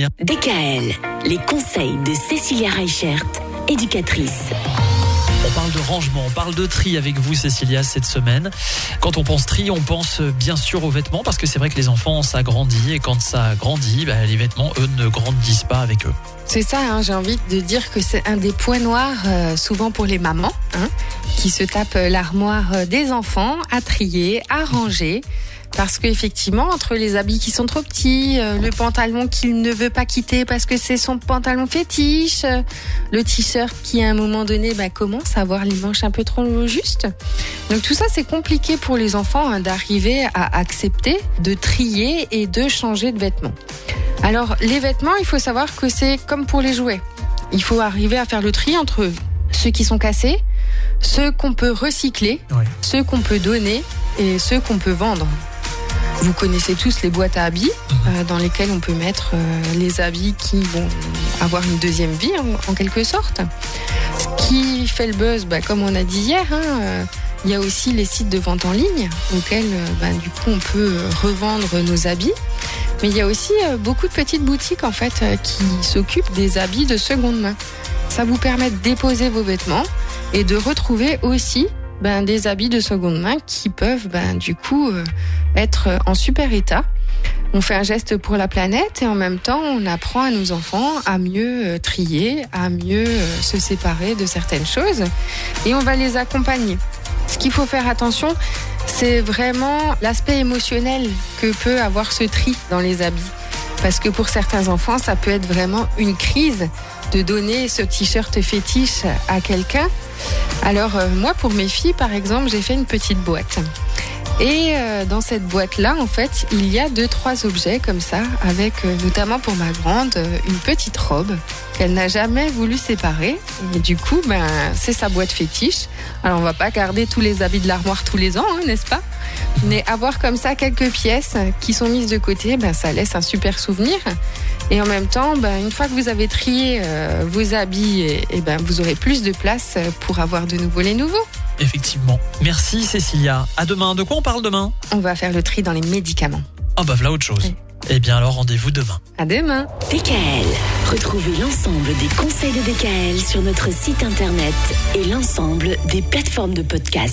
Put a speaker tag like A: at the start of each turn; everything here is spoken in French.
A: revenir.
B: DKL, les conseils de Cécilia Reichert, éducatrice.
A: On parle de rangement, on parle de tri avec vous Cécilia cette semaine. Quand on pense tri, on pense bien sûr aux vêtements parce que c'est vrai que les enfants ça grandit et quand ça grandit, bah, les vêtements eux ne grandissent pas avec eux.
C: C'est ça, hein, j'ai envie de dire que c'est un des points noirs euh, souvent pour les mamans hein, qui se tapent l'armoire des enfants à trier, à ranger. Parce qu'effectivement, entre les habits qui sont trop petits, euh, le pantalon qu'il ne veut pas quitter parce que c'est son pantalon fétiche, euh, le t-shirt qui à un moment donné bah, commence à avoir les manches un peu trop justes. Donc tout ça, c'est compliqué pour les enfants hein, d'arriver à accepter, de trier et de changer de vêtements. Alors les vêtements, il faut savoir que c'est comme pour les jouets. Il faut arriver à faire le tri entre ceux qui sont cassés, ceux qu'on peut recycler,
A: Ouais.
C: ceux qu'on peut donner et ceux qu'on peut vendre. Vous connaissez tous les boîtes à habits euh, dans lesquelles on peut mettre euh, les habits qui vont avoir une deuxième vie en, en quelque sorte. Ce qui fait le buzz, bah, comme on a dit hier, hein, euh, il y a aussi les sites de vente en ligne auxquels bah, du coup on peut revendre nos habits. Mais il y a aussi beaucoup de petites boutiques en fait qui s'occupent des habits de seconde main. Ça vous permet de déposer vos vêtements et de retrouver aussi ben, des habits de seconde main qui peuvent ben, du coup euh, être en super état. On fait un geste pour la planète et en même temps on apprend à nos enfants à mieux euh, trier, à mieux euh, se séparer de certaines choses et on va les accompagner. Ce qu'il faut faire attention, c'est vraiment l'aspect émotionnel que peut avoir ce tri dans les habits. Parce que pour certains enfants, ça peut être vraiment une crise de donner ce t-shirt fétiche à quelqu'un. Alors euh, moi, pour mes filles, par exemple, j'ai fait une petite boîte. Et euh, dans cette boîte-là, en fait, il y a deux, trois objets comme ça, avec euh, notamment pour ma grande, euh, une petite robe qu'elle n'a jamais voulu séparer. Et du coup, ben, c'est sa boîte fétiche. Alors, on va pas garder tous les habits de l'armoire tous les ans, hein, n'est-ce pas? Mais avoir comme ça quelques pièces qui sont mises de côté, ben, ça laisse un super souvenir. Et en même temps, ben, une fois que vous avez trié vos habits, ben, vous aurez plus de place pour avoir de nouveau les nouveaux.
A: Effectivement. Merci Cécilia. À demain. De quoi on parle demain?
C: On va faire le tri dans les médicaments.
A: Ah bah voilà autre chose.
C: Oui.
A: Eh bien alors rendez-vous demain.
C: À demain
B: DKL, retrouvez l'ensemble des conseils de DKL sur notre site internet et l'ensemble des plateformes de podcast.